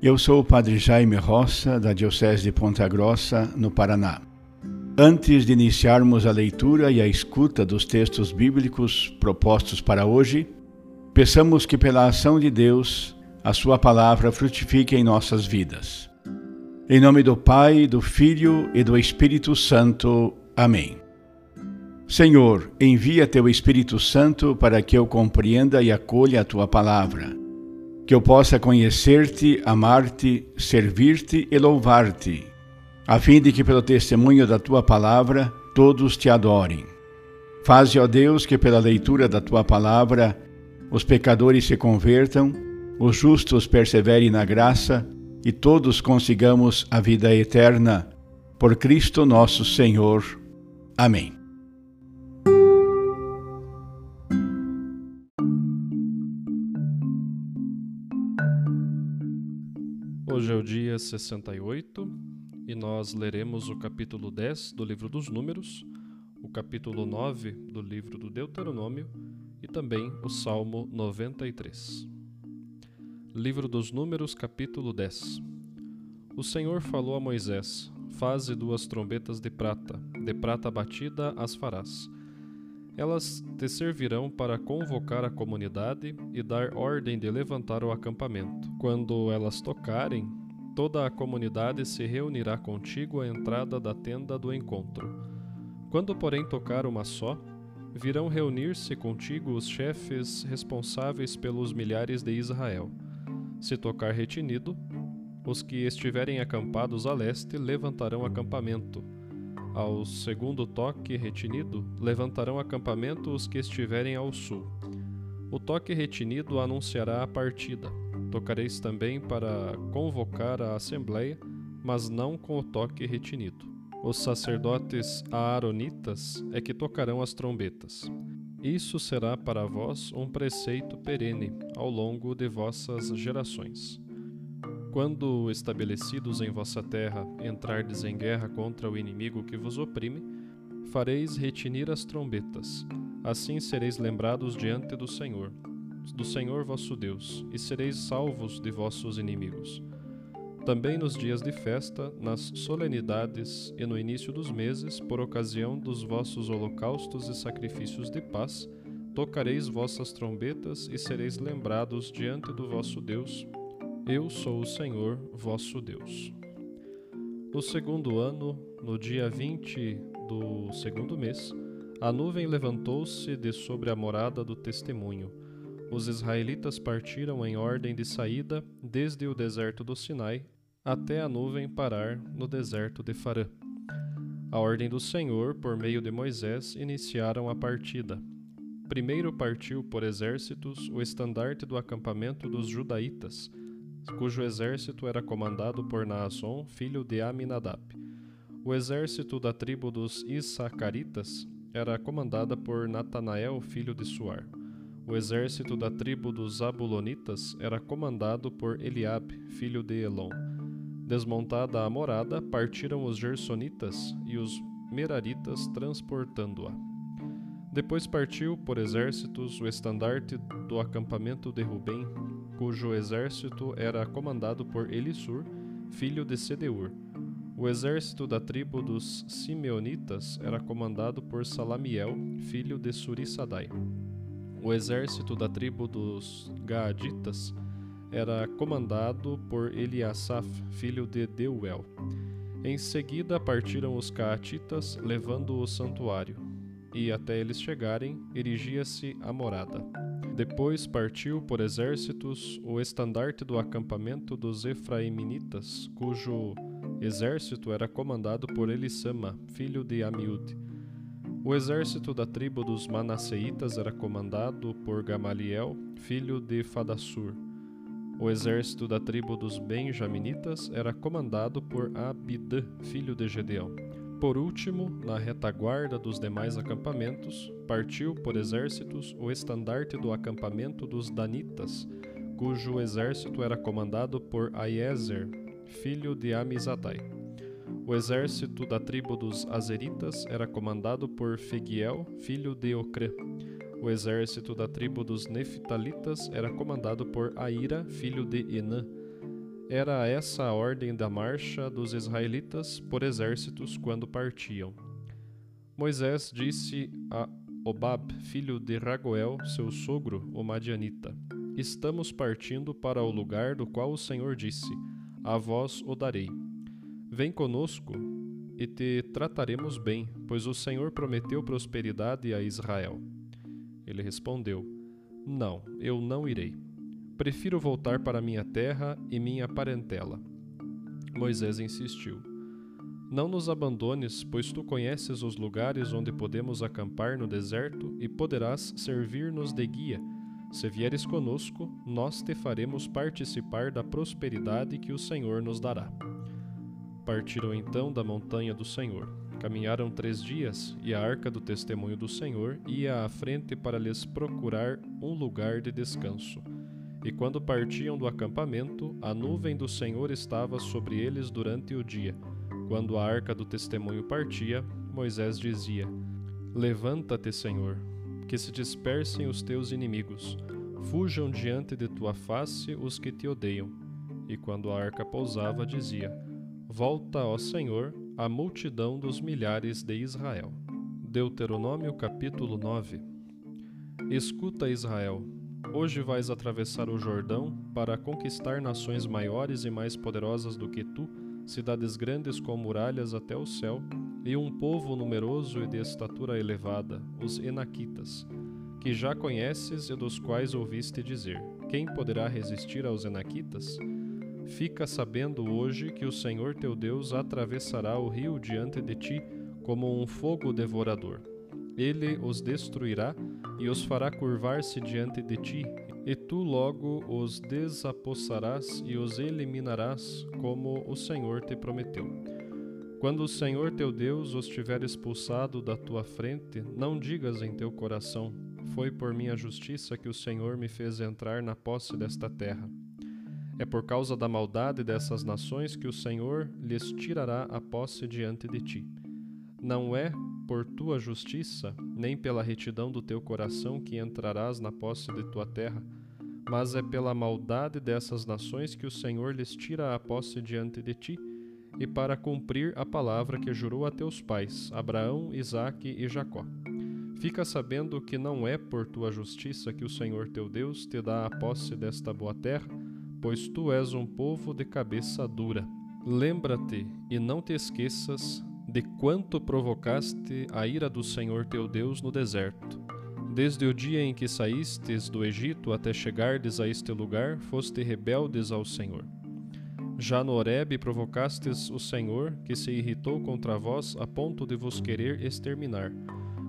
eu sou o Padre Jaime Roça, da Diocese de Ponta Grossa, no Paraná. Antes de iniciarmos a leitura e a escuta dos textos bíblicos propostos para hoje, peçamos que, pela ação de Deus, a Sua palavra frutifique em nossas vidas. Em nome do Pai, do Filho e do Espírito Santo. Amém. Senhor, envia Teu Espírito Santo para que eu compreenda e acolha a Tua palavra que eu possa conhecer-te, amar-te, servir-te e louvar-te, a fim de que, pelo testemunho da tua palavra, todos te adorem. Faze, ó Deus, que pela leitura da tua palavra os pecadores se convertam, os justos perseverem na graça e todos consigamos a vida eterna. Por Cristo nosso Senhor. Amém. Dia 68 e nós leremos o capítulo 10 do livro dos Números, o capítulo 9 do livro do Deuteronômio e também o Salmo 93. Livro dos Números, capítulo 10 O Senhor falou a Moisés: Faze duas trombetas de prata, de prata batida as farás. Elas te servirão para convocar a comunidade e dar ordem de levantar o acampamento quando elas tocarem, toda a comunidade se reunirá contigo à entrada da tenda do encontro. Quando, porém, tocar uma só, virão reunir-se contigo os chefes responsáveis pelos milhares de Israel. Se tocar retinido, os que estiverem acampados a leste levantarão acampamento. Ao segundo toque retinido, levantarão acampamento os que estiverem ao sul. O toque retinido anunciará a partida. Tocareis também para convocar a assembleia, mas não com o toque retinido. Os sacerdotes aaronitas é que tocarão as trombetas. Isso será para vós um preceito perene ao longo de vossas gerações. Quando estabelecidos em vossa terra entrardes em guerra contra o inimigo que vos oprime, fareis retinir as trombetas. Assim sereis lembrados diante do Senhor do Senhor vosso Deus, e sereis salvos de vossos inimigos. Também nos dias de festa, nas solenidades e no início dos meses, por ocasião dos vossos holocaustos e sacrifícios de paz, tocareis vossas trombetas e sereis lembrados diante do vosso Deus. Eu sou o Senhor vosso Deus. No segundo ano, no dia 20 do segundo mês, a nuvem levantou-se de sobre a morada do testemunho os israelitas partiram em ordem de saída desde o deserto do Sinai até a nuvem parar no deserto de Farã. A ordem do Senhor, por meio de Moisés, iniciaram a partida. Primeiro partiu por exércitos o estandarte do acampamento dos judaítas, cujo exército era comandado por Naasson, filho de Aminadab. O exército da tribo dos Issacaritas era comandada por Natanael, filho de Suar. O exército da tribo dos Zabulonitas era comandado por Eliabe, filho de Elon. Desmontada a morada, partiram os Gersonitas e os Meraritas transportando-a. Depois partiu por exércitos o estandarte do acampamento de Rubem, cujo exército era comandado por Elisur, filho de Sedeur. O exército da tribo dos Simeonitas era comandado por Salamiel, filho de Surissadai. O exército da tribo dos Gaaditas era comandado por Eliasaf, filho de Deuel. Em seguida partiram os Caatitas, levando o santuário, e até eles chegarem, erigia-se a morada. Depois partiu por exércitos o estandarte do acampamento dos Efraiminitas, cujo exército era comandado por Elisama, filho de Amiúde. O exército da tribo dos Manasseitas era comandado por Gamaliel, filho de Fadassur. O exército da tribo dos Benjaminitas era comandado por Abidã, filho de Gedeão. Por último, na retaguarda dos demais acampamentos, partiu por exércitos o estandarte do acampamento dos Danitas, cujo exército era comandado por Aiezer, filho de Amizadai. O exército da tribo dos Azeritas era comandado por Fegiel, filho de Ocrã. O exército da tribo dos Neftalitas era comandado por Aira, filho de Enã. Era essa a ordem da marcha dos israelitas por exércitos quando partiam. Moisés disse a Obab, filho de Ragoel, seu sogro, o Madianita: Estamos partindo para o lugar do qual o Senhor disse: A vós o darei. Vem conosco e te trataremos bem, pois o Senhor prometeu prosperidade a Israel. Ele respondeu: Não, eu não irei. Prefiro voltar para minha terra e minha parentela. Moisés insistiu: Não nos abandones, pois tu conheces os lugares onde podemos acampar no deserto e poderás servir-nos de guia. Se vieres conosco, nós te faremos participar da prosperidade que o Senhor nos dará. Partiram então da montanha do Senhor. Caminharam três dias, e a arca do testemunho do Senhor ia à frente para lhes procurar um lugar de descanso. E quando partiam do acampamento, a nuvem do Senhor estava sobre eles durante o dia. Quando a arca do testemunho partia, Moisés dizia: Levanta-te, Senhor, que se dispersem os teus inimigos, fujam diante de tua face os que te odeiam. E quando a arca pousava, dizia: Volta, ó Senhor, a multidão dos milhares de Israel. Deuteronômio capítulo 9 Escuta, Israel, hoje vais atravessar o Jordão para conquistar nações maiores e mais poderosas do que tu, cidades grandes com muralhas até o céu, e um povo numeroso e de estatura elevada, os Enaquitas, que já conheces e dos quais ouviste dizer: Quem poderá resistir aos Enaquitas? Fica sabendo hoje que o Senhor teu Deus atravessará o rio diante de ti como um fogo devorador. Ele os destruirá e os fará curvar-se diante de ti, e tu logo os desapossarás e os eliminarás, como o Senhor te prometeu. Quando o Senhor teu Deus os tiver expulsado da tua frente, não digas em teu coração: Foi por minha justiça que o Senhor me fez entrar na posse desta terra. É por causa da maldade dessas nações que o Senhor lhes tirará a posse diante de ti. Não é por tua justiça, nem pela retidão do teu coração que entrarás na posse de tua terra, mas é pela maldade dessas nações que o Senhor lhes tira a posse diante de ti, e para cumprir a palavra que jurou a teus pais, Abraão, Isaque e Jacó. Fica sabendo que não é por tua justiça que o Senhor teu Deus te dá a posse desta boa terra, pois tu és um povo de cabeça dura. Lembra-te e não te esqueças de quanto provocaste a ira do Senhor teu Deus no deserto. Desde o dia em que saístes do Egito até chegardes a este lugar, foste rebeldes ao Senhor. Já no Horebe provocastes o Senhor, que se irritou contra vós a ponto de vos querer exterminar.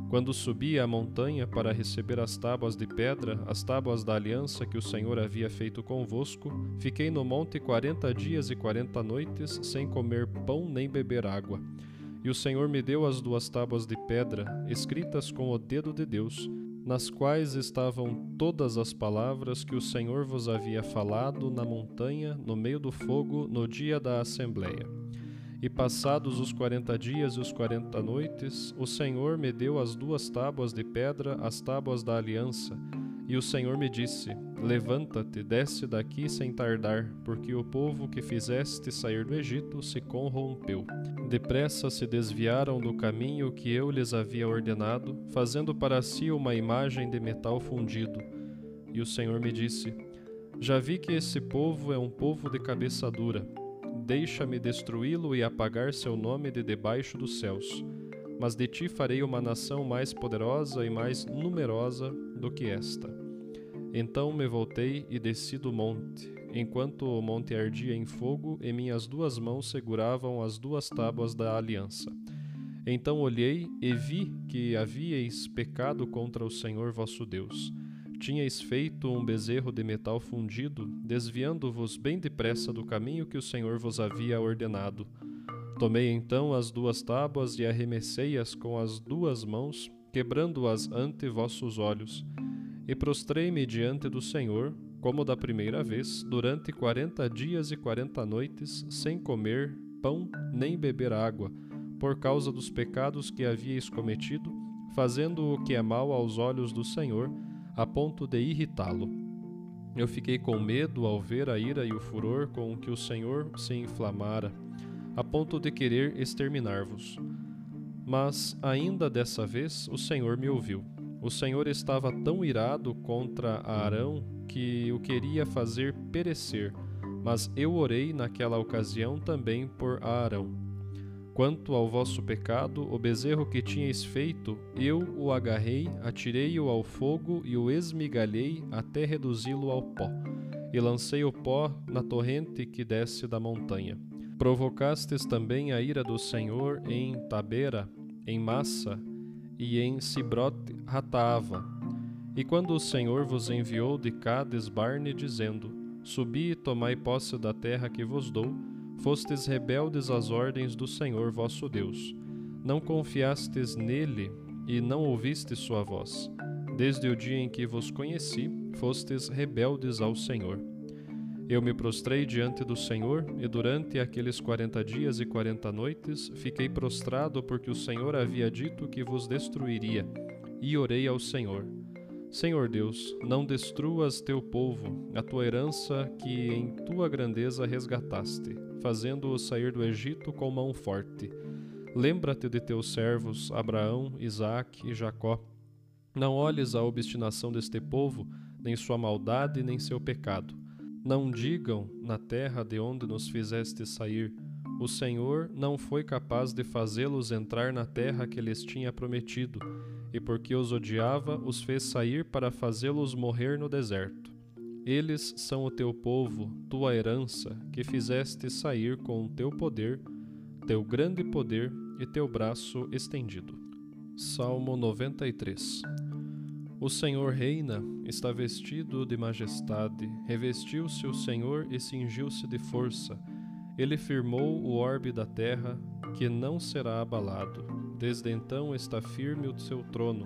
Quando subi à montanha para receber as tábuas de pedra, as tábuas da aliança que o Senhor havia feito convosco, fiquei no monte quarenta dias e quarenta noites, sem comer pão nem beber água. E o Senhor me deu as duas tábuas de pedra, escritas com o dedo de Deus, nas quais estavam todas as palavras que o Senhor vos havia falado na montanha, no meio do fogo, no dia da assembleia. E passados os quarenta dias e os quarenta noites, o Senhor me deu as duas tábuas de pedra, as tábuas da aliança, E o Senhor me disse: Levanta-te, desce daqui sem tardar, porque o povo que fizeste sair do Egito se corrompeu. Depressa se desviaram do caminho que eu lhes havia ordenado, fazendo para si uma imagem de metal fundido. E o Senhor me disse: Já vi que esse povo é um povo de cabeça dura. Deixa-me destruí-lo e apagar seu nome de debaixo dos céus. Mas de ti farei uma nação mais poderosa e mais numerosa do que esta. Então me voltei e desci do monte, enquanto o monte ardia em fogo e minhas duas mãos seguravam as duas tábuas da aliança. Então olhei e vi que havíeis pecado contra o Senhor vosso Deus. Tinhais feito um bezerro de metal fundido, desviando-vos bem depressa do caminho que o Senhor vos havia ordenado. Tomei então as duas tábuas e arremessei-as com as duas mãos, quebrando-as ante vossos olhos. E prostrei-me diante do Senhor, como da primeira vez, durante quarenta dias e quarenta noites, sem comer pão nem beber água, por causa dos pecados que havíeis cometido, fazendo o que é mal aos olhos do Senhor, a ponto de irritá-lo. Eu fiquei com medo ao ver a ira e o furor com que o Senhor se inflamara, a ponto de querer exterminar-vos. Mas ainda dessa vez o Senhor me ouviu. O Senhor estava tão irado contra Arão que o queria fazer perecer, mas eu orei naquela ocasião também por Arão. Quanto ao vosso pecado, o bezerro que tinhais feito, eu o agarrei, atirei-o ao fogo e o esmigalhei até reduzi-lo ao pó, e lancei o pó na torrente que desce da montanha. Provocastes também a ira do Senhor em Tabera, em Massa, e em Sibrot Ratava. E quando o Senhor vos enviou de Cades Barne, dizendo: Subi e tomai posse da terra que vos dou, fostes rebeldes às ordens do Senhor vosso Deus. Não confiastes nele e não ouvistes sua voz. Desde o dia em que vos conheci, fostes rebeldes ao Senhor. Eu me prostrei diante do Senhor, e durante aqueles quarenta dias e quarenta noites fiquei prostrado, porque o Senhor havia dito que vos destruiria, e orei ao Senhor. Senhor Deus, não destruas teu povo, a tua herança que em tua grandeza resgataste, fazendo-o sair do Egito com mão forte. Lembra-te de teus servos, Abraão, Isaque e Jacó. Não olhes a obstinação deste povo, nem sua maldade, nem seu pecado não digam na terra de onde nos fizeste sair: O Senhor não foi capaz de fazê-los entrar na terra que lhes tinha prometido, e porque os odiava, os fez sair para fazê-los morrer no deserto. Eles são o teu povo, tua herança, que fizeste sair com o teu poder, teu grande poder e teu braço estendido. Salmo 93 o Senhor reina, está vestido de majestade, revestiu-se o Senhor e cingiu-se de força. Ele firmou o orbe da terra, que não será abalado. Desde então está firme o seu trono,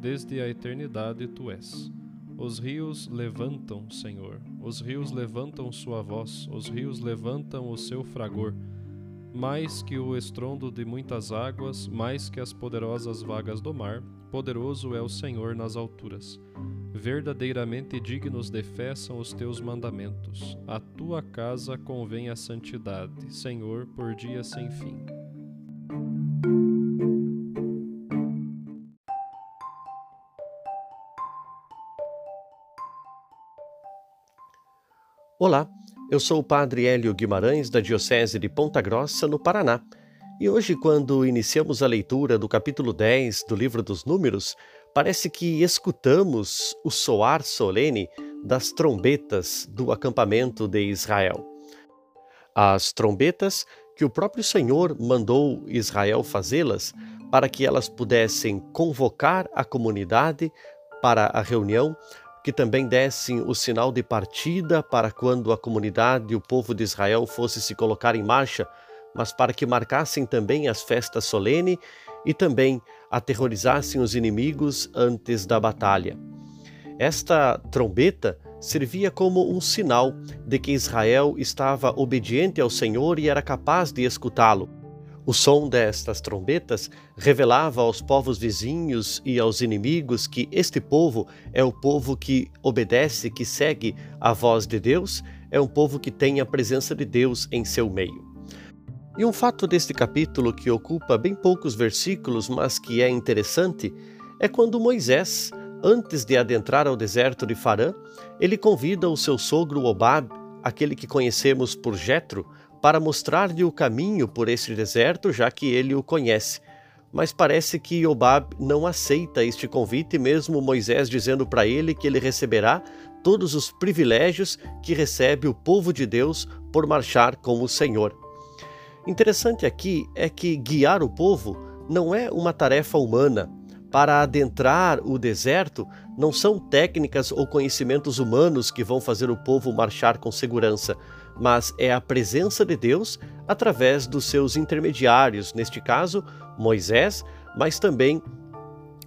desde a eternidade tu és. Os rios levantam, Senhor, os rios levantam sua voz, os rios levantam o seu fragor. Mais que o estrondo de muitas águas, mais que as poderosas vagas do mar, poderoso é o Senhor nas alturas. Verdadeiramente dignos de fé são os teus mandamentos. A tua casa convém a santidade, Senhor, por dia sem fim. Olá, eu sou o Padre Hélio Guimarães, da Diocese de Ponta Grossa, no Paraná e hoje, quando iniciamos a leitura do capítulo 10 do livro dos Números, parece que escutamos o soar solene das trombetas do acampamento de Israel. As trombetas que o próprio Senhor mandou Israel fazê-las para que elas pudessem convocar a comunidade para a reunião, que também dessem o sinal de partida para quando a comunidade e o povo de Israel fosse se colocar em marcha mas para que marcassem também as festas solenes e também aterrorizassem os inimigos antes da batalha. Esta trombeta servia como um sinal de que Israel estava obediente ao Senhor e era capaz de escutá-lo. O som destas trombetas revelava aos povos vizinhos e aos inimigos que este povo é o povo que obedece, que segue a voz de Deus, é um povo que tem a presença de Deus em seu meio. E um fato deste capítulo que ocupa bem poucos versículos, mas que é interessante, é quando Moisés, antes de adentrar ao deserto de Farã, ele convida o seu sogro Obab, aquele que conhecemos por Jetro, para mostrar-lhe o caminho por este deserto, já que ele o conhece. Mas parece que Obab não aceita este convite, mesmo Moisés dizendo para ele que ele receberá todos os privilégios que recebe o povo de Deus por marchar com o Senhor. Interessante aqui é que guiar o povo não é uma tarefa humana. Para adentrar o deserto, não são técnicas ou conhecimentos humanos que vão fazer o povo marchar com segurança, mas é a presença de Deus através dos seus intermediários, neste caso, Moisés, mas também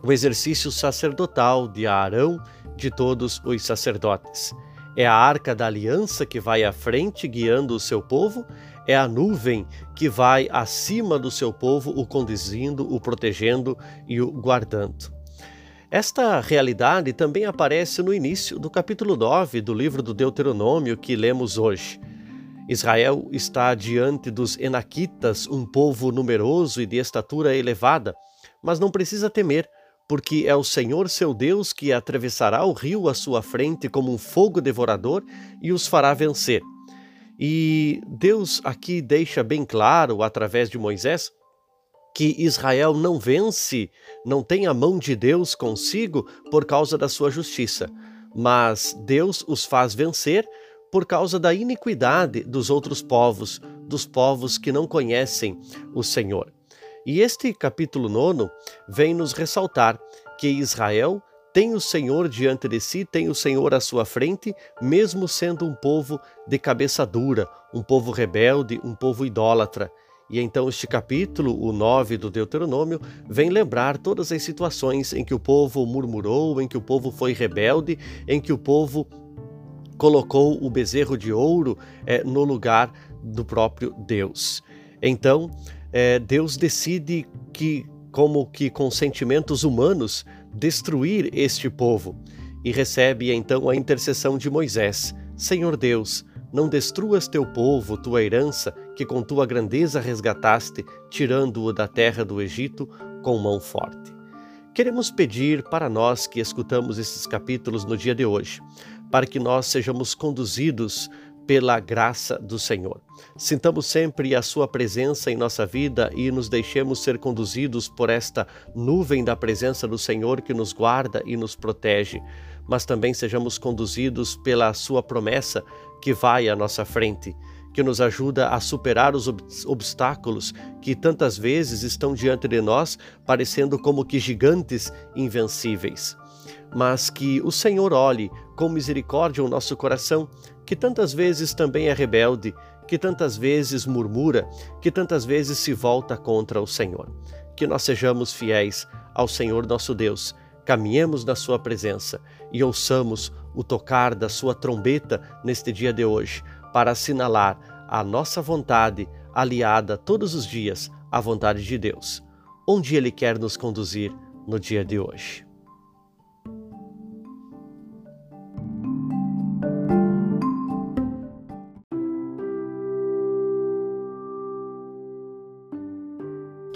o exercício sacerdotal de Arão, de todos os sacerdotes. É a arca da aliança que vai à frente guiando o seu povo, é a nuvem que vai acima do seu povo, o conduzindo, o protegendo e o guardando. Esta realidade também aparece no início do capítulo 9 do livro do Deuteronômio que lemos hoje. Israel está diante dos Enaquitas, um povo numeroso e de estatura elevada, mas não precisa temer, porque é o Senhor seu Deus que atravessará o rio à sua frente como um fogo devorador e os fará vencer. E Deus aqui deixa bem claro, através de Moisés, que Israel não vence, não tem a mão de Deus consigo por causa da sua justiça, mas Deus os faz vencer por causa da iniquidade dos outros povos, dos povos que não conhecem o Senhor. E este capítulo 9 vem nos ressaltar que Israel tem o Senhor diante de si, tem o Senhor à sua frente, mesmo sendo um povo de cabeça dura, um povo rebelde, um povo idólatra. E então este capítulo, o 9 do Deuteronômio, vem lembrar todas as situações em que o povo murmurou, em que o povo foi rebelde, em que o povo colocou o bezerro de ouro é, no lugar do próprio Deus. Então, é, Deus decide que, como que com sentimentos humanos, destruir este povo e recebe então a intercessão de Moisés: Senhor Deus, não destruas teu povo, tua herança, que com tua grandeza resgataste, tirando-o da terra do Egito com mão forte. Queremos pedir para nós que escutamos esses capítulos no dia de hoje, para que nós sejamos conduzidos pela graça do Senhor. Sintamos sempre a Sua presença em nossa vida e nos deixemos ser conduzidos por esta nuvem da presença do Senhor que nos guarda e nos protege, mas também sejamos conduzidos pela Sua promessa que vai à nossa frente, que nos ajuda a superar os obstáculos que tantas vezes estão diante de nós, parecendo como que gigantes invencíveis mas que o Senhor olhe com misericórdia o nosso coração, que tantas vezes também é rebelde, que tantas vezes murmura, que tantas vezes se volta contra o Senhor. Que nós sejamos fiéis ao Senhor nosso Deus, caminhemos na Sua presença e ouçamos o tocar da Sua trombeta neste dia de hoje, para assinalar a nossa vontade aliada todos os dias à vontade de Deus, onde Ele quer nos conduzir no dia de hoje.